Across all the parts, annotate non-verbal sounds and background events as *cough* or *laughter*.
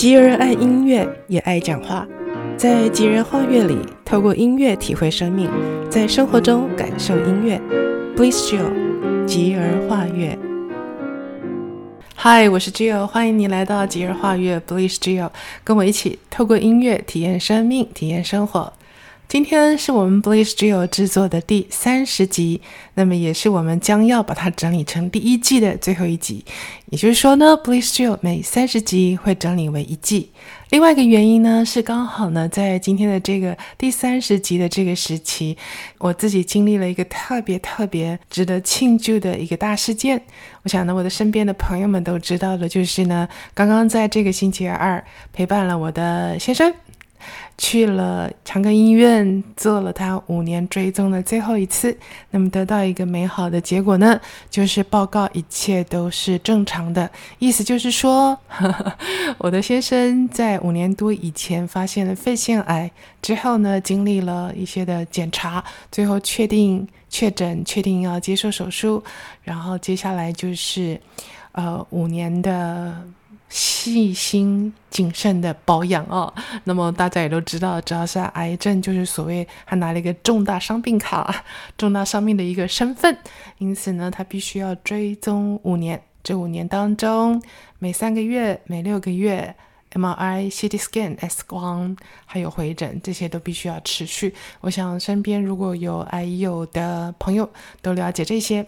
吉尔爱音乐，也爱讲话。在吉尔画乐里，透过音乐体会生命，在生活中感受音乐。Bliss Jill，吉尔画乐。嗨，我是 Jill，欢迎你来到吉尔画乐。Bliss Jill，跟我一起透过音乐体验生命，体验生活。今天是我们 Bliss Jill 制作的第三十集，那么也是我们将要把它整理成第一季的最后一集。也就是说呢，Bliss Jill 每三十集会整理为一季。另外一个原因呢，是刚好呢，在今天的这个第三十集的这个时期，我自己经历了一个特别特别值得庆祝的一个大事件。我想呢，我的身边的朋友们都知道的，就是呢，刚刚在这个星期二陪伴了我的先生。去了长庚医院做了他五年追踪的最后一次，那么得到一个美好的结果呢，就是报告一切都是正常的，意思就是说，呵呵，我的先生在五年多以前发现了肺腺癌之后呢，经历了一些的检查，最后确定确诊，确定要接受手术，然后接下来就是，呃，五年的。细心谨慎的保养哦，那么大家也都知道，只要是癌症，就是所谓他拿了一个重大伤病卡，重大伤病的一个身份，因此呢，他必须要追踪五年。这五年当中，每三个月、每六个月，MRI、CT scan、X 光，还有回诊，这些都必须要持续。我想身边如果有癌友的朋友都了解这些。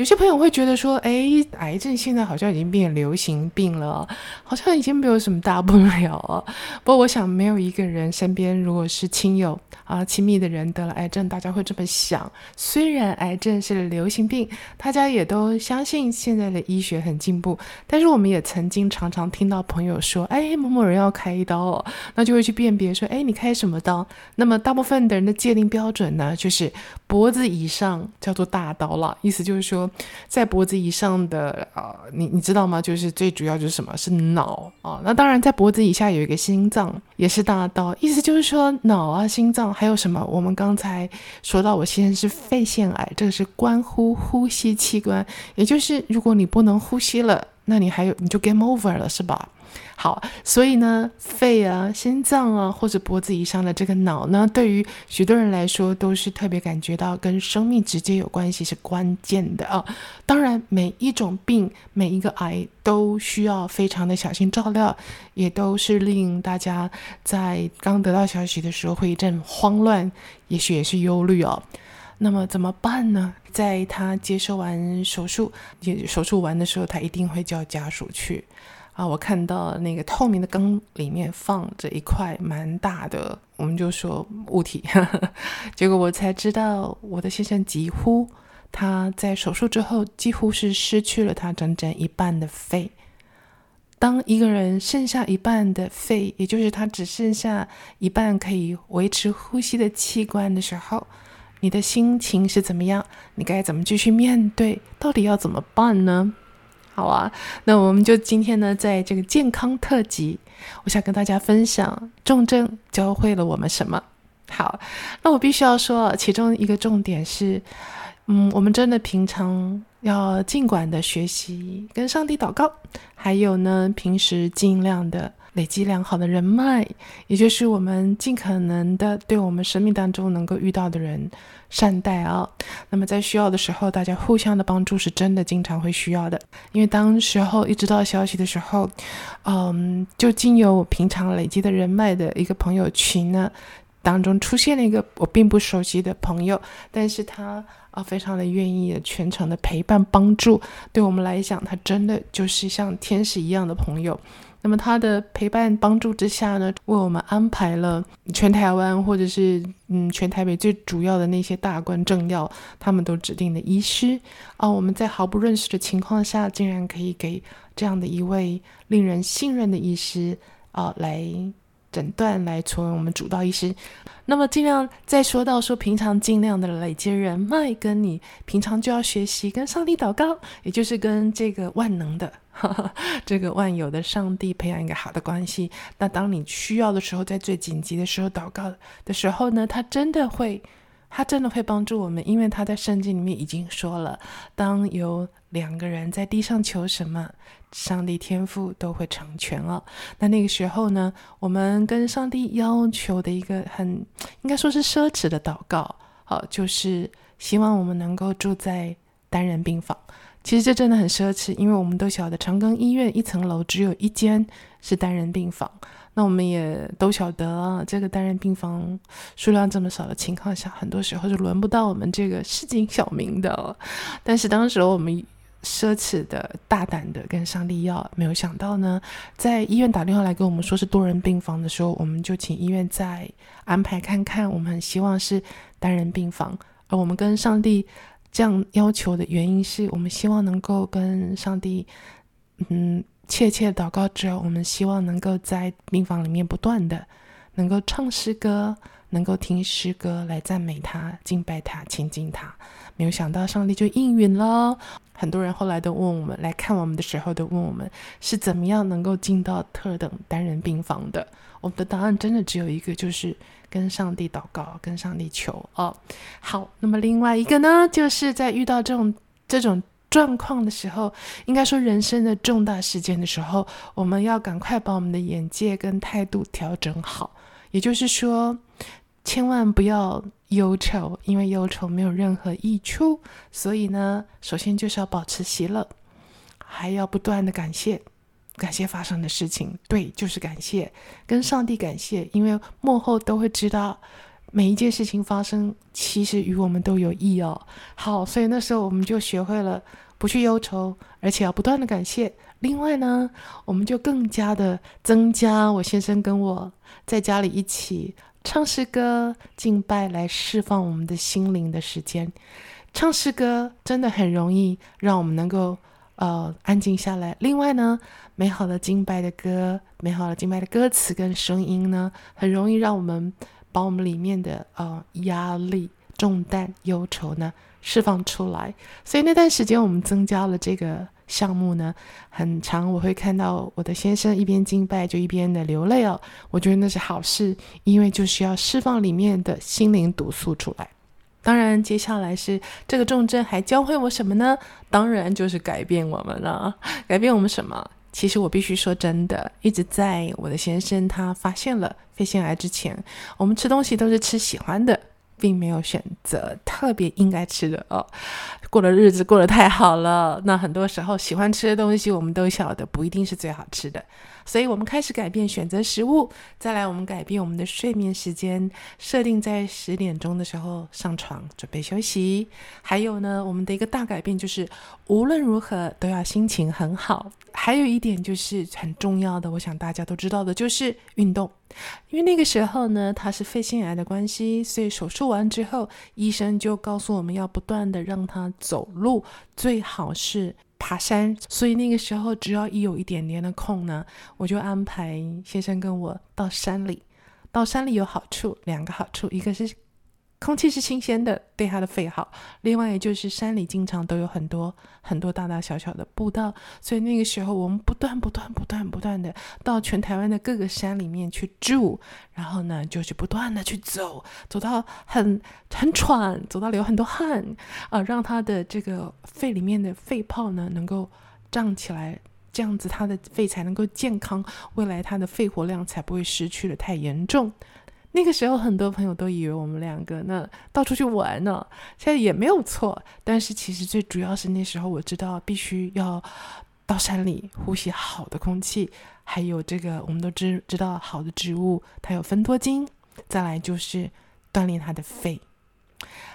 有些朋友会觉得说，哎，癌症现在好像已经变流行病了，好像已经没有什么大不了了。不过，我想没有一个人身边如果是亲友啊、亲密的人得了癌症，大家会这么想。虽然癌症是流行病，大家也都相信现在的医学很进步，但是我们也曾经常常听到朋友说，哎，某某人要开一刀哦，那就会去辨别说，哎，你开什么刀？那么大部分的人的界定标准呢，就是脖子以上叫做大刀了，意思就是说。在脖子以上的啊、呃，你你知道吗？就是最主要就是什么？是脑啊、那当然，在脖子以下有一个心脏，也是大道。意思就是说，脑啊、心脏还有什么？我们刚才说到，我先生是肺腺癌，这个是关乎呼吸器官，也就是如果你不能呼吸了，那你还有你就 game over 了，是吧？好，所以呢，肺啊、心脏啊，或者脖子以上的这个脑呢，对于许多人来说，都是特别感觉到跟生命直接有关系，是关键的啊。当然，每一种病、每一个癌都需要非常的小心照料，也都是令大家在刚得到消息的时候会一阵慌乱，也许也是忧虑哦。那么怎么办呢？在他接受完手术，也手术完的时候，他一定会叫家属去。啊，我看到那个透明的缸里面放着一块蛮大的，我们就说物体。呵呵，结果我才知道，我的先生几乎他在手术之后几乎是失去了他整整一半的肺。当一个人剩下一半的肺，也就是他只剩下一半可以维持呼吸的器官的时候，你的心情是怎么样？你该怎么继续面对？到底要怎么办呢？好啊，那我们就今天呢，在这个健康特辑，我想跟大家分享重症教会了我们什么。好，那我必须要说，其中一个重点是，嗯，我们真的平常要尽管的学习跟上帝祷告，还有呢，平时尽量的。累积良好的人脉，也就是我们尽可能的对我们生命当中能够遇到的人善待啊。那么在需要的时候，大家互相的帮助是真的经常会需要的。因为当时候一知道消息的时候，嗯，就经由我平常累积的人脉的一个朋友群呢，当中出现了一个我并不熟悉的朋友，但是他啊非常的愿意全程的陪伴帮助，对我们来讲，他真的就是像天使一样的朋友。那么他的陪伴帮助之下呢，为我们安排了全台湾或者是嗯全台北最主要的那些大官政要，他们都指定的医师啊，我们在毫不认识的情况下，竟然可以给这样的一位令人信任的医师啊来。诊断来成为我们主刀医师，那么尽量再说到说平常尽量的累积人脉，跟你平常就要学习跟上帝祷告，也就是跟这个万能的呵呵 *laughs* 这个万有的上帝培养一个好的关系。那当你需要的时候，在最紧急的时候祷告的时候呢，他真的会他真的会帮助我们，因为他在圣经里面已经说了，当有两个人在地上求什么，上帝天父都会成全了。那那个时候呢，我们跟上帝要求的一个很应该说是奢侈的祷告，好，就是希望我们能够住在单人病房。其实这真的很奢侈，因为我们都晓得长庚医院一层楼只有一间是单人病房。那我们也都晓得，这个单人病房数量这么少的情况下，很多时候是轮不到我们这个市井小民的。但是当时我们奢侈的、大胆的跟上帝要，没有想到呢，在医院打电话来跟我们说是多人病房的时候，我们就请医院再安排看看。我们希望是单人病房，而我们跟上帝这样要求的原因是我们希望能够跟上帝，嗯。切切祷告之后，我们希望能够在病房里面不断的能够唱诗歌，能够听诗歌来赞美他、敬拜他、亲近他。没有想到上帝就应允了。很多人后来都问我们，来看我们的时候都问我们是怎么样能够进到特等单人病房的。我们的答案真的只有一个，就是跟上帝祷告，跟上帝求哦。好，那么另外一个呢，就是在遇到这种这种。状况的时候，应该说人生的重大事件的时候，我们要赶快把我们的眼界跟态度调整好。也就是说，千万不要忧愁，因为忧愁没有任何益处。所以呢，首先就是要保持喜乐，还要不断的感谢，感谢发生的事情。对，就是感谢，跟上帝感谢，因为幕后都会知道。每一件事情发生，其实与我们都有益哦。好，所以那时候我们就学会了不去忧愁，而且要不断的感谢。另外呢，我们就更加的增加我先生跟我在家里一起唱诗歌、敬拜，来释放我们的心灵的时间。唱诗歌真的很容易让我们能够呃安静下来。另外呢，美好的敬拜的歌、美好的敬拜的歌词跟声音呢，很容易让我们。把我们里面的呃压力、重担、忧愁呢释放出来，所以那段时间我们增加了这个项目呢，很常我会看到我的先生一边敬拜就一边的流泪哦，我觉得那是好事，因为就是要释放里面的心灵毒素出来。当然，接下来是这个重症还教会我什么呢？当然就是改变我们了，改变我们什么？其实我必须说真的，一直在我的先生他发现了肺腺癌之前，我们吃东西都是吃喜欢的。并没有选择特别应该吃的哦，过的日子过得太好了。那很多时候喜欢吃的东西，我们都晓得不一定是最好吃的，所以我们开始改变选择食物。再来，我们改变我们的睡眠时间，设定在十点钟的时候上床准备休息。还有呢，我们的一个大改变就是无论如何都要心情很好。还有一点就是很重要的，我想大家都知道的，就是运动。因为那个时候呢，他是肺腺癌的关系，所以手术完之后，医生就告诉我们要不断的让他走路，最好是爬山。所以那个时候，只要一有一点点的空呢，我就安排先生跟我到山里。到山里有好处，两个好处，一个是。空气是新鲜的，对他的肺好。另外，就是山里经常都有很多很多大大小小的步道，所以那个时候我们不断不断不断不断的到全台湾的各个山里面去住，然后呢，就是不断的去走，走到很很喘，走到流很多汗啊、让他的这个肺里面的肺泡呢能够胀起来，这样子他的肺才能够健康，未来他的肺活量才不会失去的太严重。那个时候，很多朋友都以为我们两个呢到处去玩呢，现在也没有错。但是其实最主要是那时候我知道必须要到山里呼吸好的空气，还有这个我们都知知道好的植物它有分多精，再来就是锻炼他的肺。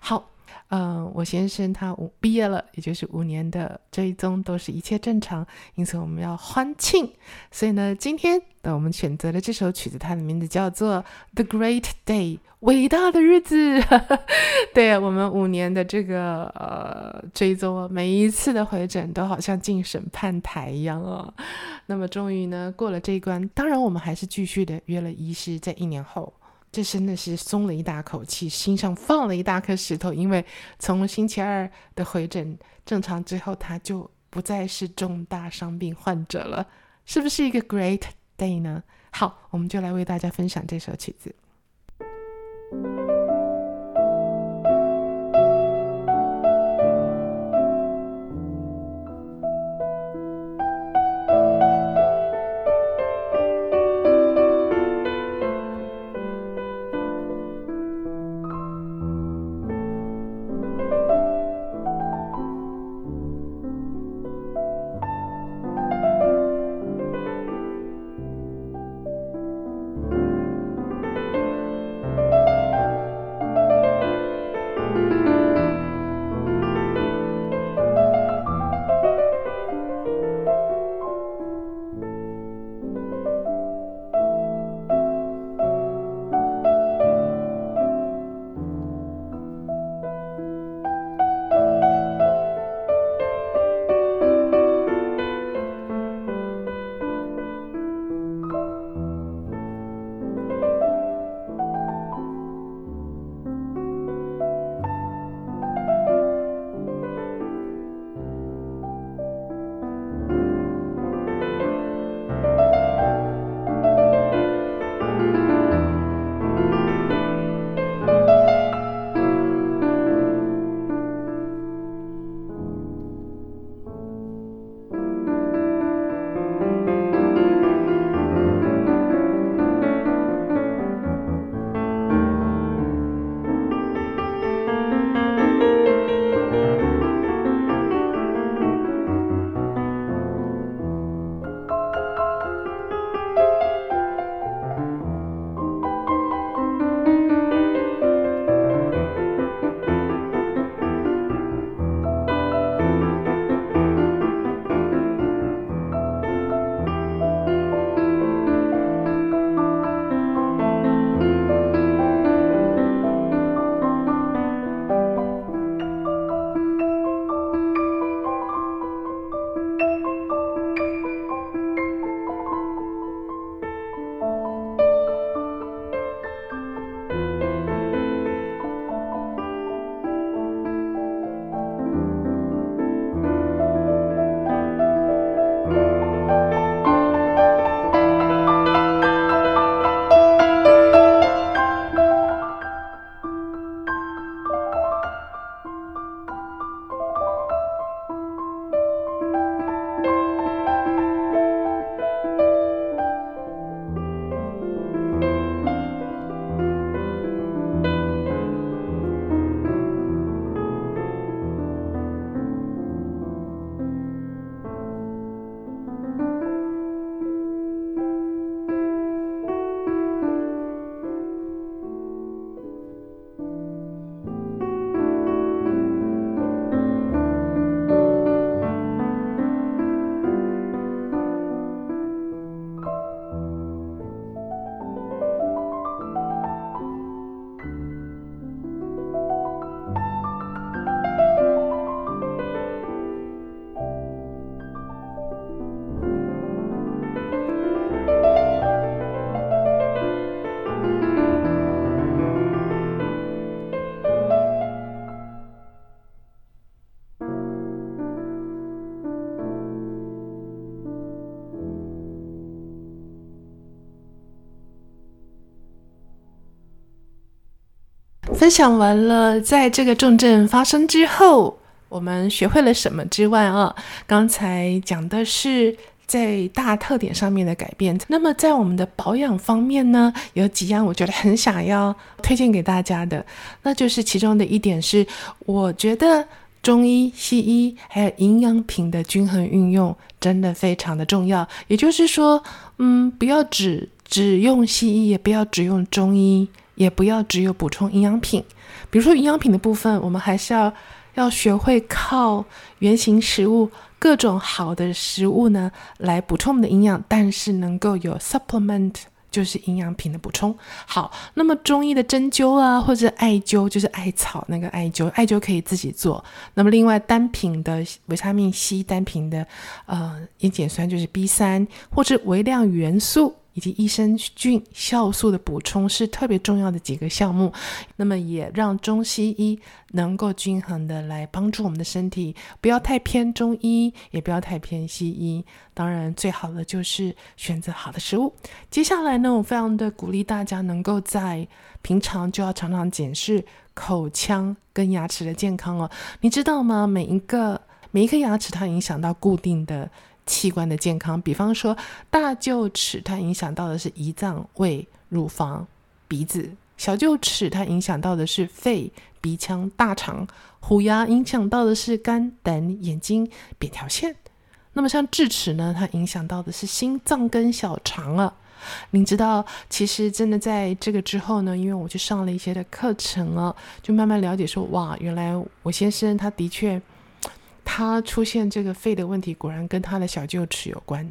好。嗯，我先生他五毕业了，也就是五年的追踪都是一切正常，因此我们要欢庆。所以呢，今天的我们选择了这首曲子，它的名字叫做《The Great Day》，伟大的日子。*laughs* 对，我们五年的这个呃追踪，每一次的回诊都好像进审判台一样哦。那么终于呢过了这一关，当然我们还是继续的约了医师，在一年后。这真的是松了一大口气，心上放了一大颗石头，因为从星期二的回诊正常之后，他就不再是重大伤病患者了，是不是一个 great day 呢？好，我们就来为大家分享这首曲子。分享完了，在这个重症发生之后，我们学会了什么之外啊，刚才讲的是在大特点上面的改变。那么在我们的保养方面呢，有几样我觉得很想要推荐给大家的，那就是其中的一点是，我觉得中医、西医还有营养品的均衡运用真的非常的重要。也就是说，嗯，不要只只用西医，也不要只用中医。也不要只有补充营养品，比如说营养品的部分，我们还是要要学会靠原型食物、各种好的食物呢来补充我们的营养，但是能够有 supplement，就是营养品的补充。好，那么中医的针灸啊，或者艾灸，就是艾草那个艾灸，艾灸可以自己做。那么另外单品的维他命 C，单品的呃烟碱酸就是 B 三，或者微量元素。以及益生菌、酵素的补充是特别重要的几个项目，那么也让中西医能够均衡的来帮助我们的身体，不要太偏中医，也不要太偏西医。当然，最好的就是选择好的食物。接下来呢，我非常的鼓励大家能够在平常就要常常检视口腔跟牙齿的健康哦。你知道吗？每一个每一颗牙齿，它影响到固定的。器官的健康，比方说大臼齿，它影响到的是胰脏、胃、乳房、鼻子；小臼齿，它影响到的是肺、鼻腔、大肠；虎牙影响到的是肝、胆、眼睛、扁条腺。那么像智齿呢，它影响到的是心脏跟小肠啊。您知道，其实真的在这个之后呢，因为我去上了一些的课程啊，就慢慢了解说，哇，原来我先生他的确。他出现这个肺的问题，果然跟他的小臼齿有关。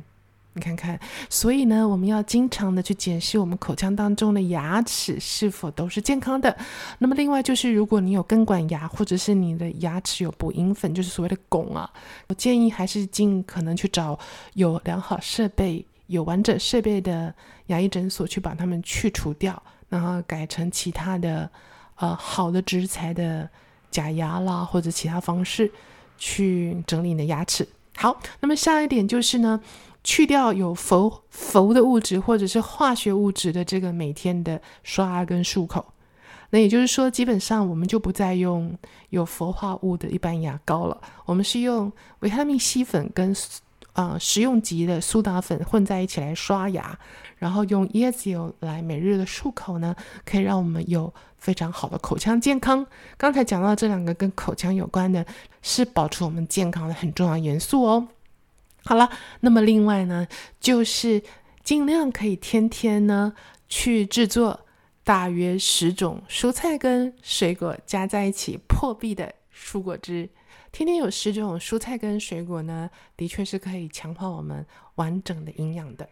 你看看，所以呢，我们要经常的去检视我们口腔当中的牙齿是否都是健康的。那么，另外就是，如果你有根管牙，或者是你的牙齿有补银粉，就是所谓的汞啊，我建议还是尽可能去找有良好设备、有完整设备的牙医诊所去把它们去除掉，然后改成其他的呃好的植材的假牙啦，或者其他方式。去整理你的牙齿。好，那么下一点就是呢，去掉有氟氟的物质或者是化学物质的这个每天的刷牙跟漱口。那也就是说，基本上我们就不再用有氟化物的一般牙膏了，我们是用维他命 C 粉跟、呃、食用级的苏打粉混在一起来刷牙，然后用椰子油来每日的漱口呢，可以让我们有非常好的口腔健康。刚才讲到这两个跟口腔有关的，是保持我们健康的很重要元素哦。好了，那么另外呢，就是尽量可以天天呢去制作大约十种蔬菜跟水果加在一起破壁的蔬果汁。天天有十种蔬菜跟水果呢，的确是可以强化我们完整的营养的。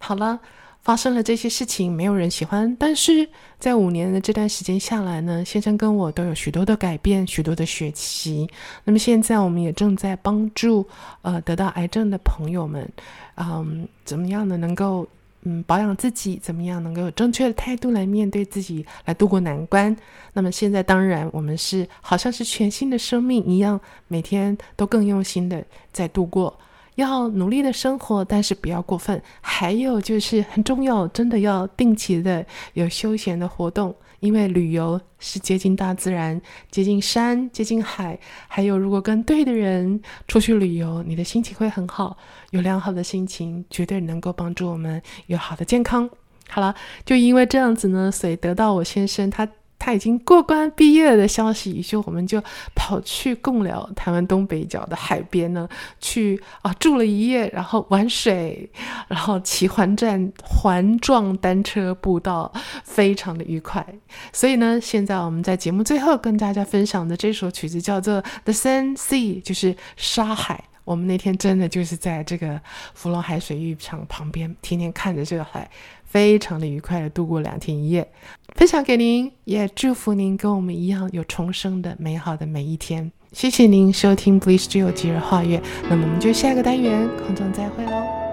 好了，发生了这些事情，没有人喜欢，但是在五年的这段时间下来呢，先生跟我都有许多的改变，许多的学习。那么现在我们也正在帮助呃得到癌症的朋友们，嗯，怎么样呢？能够。嗯，保养自己怎么样能够有正确的态度来面对自己，来度过难关？那么现在当然我们是好像是全新的生命一样，每天都更用心的在度过，要努力的生活，但是不要过分。还有就是很重要，真的要定期的有休闲的活动。因为旅游是接近大自然，接近山，接近海，还有如果跟对的人出去旅游，你的心情会很好。有良好的心情，绝对能够帮助我们有好的健康。好了，就因为这样子呢，所以得到我先生他。他已经过关毕业的消息，于是我们就跑去贡寮台湾东北角的海边呢，去啊住了一夜，然后玩水，然后骑环站环状单车步道，非常的愉快。所以呢，现在我们在节目最后跟大家分享的这首曲子叫做《The Sun Sea》，就是沙海。我们那天真的就是在这个福隆海水浴场旁边，天天看着这个海。非常的愉快的度过两天一夜，分享给您，也祝福您跟我们一样有重生的美好的每一天。谢谢您收听 Bliss Jill 吉日画月，那么我们就下个单元空中再会喽。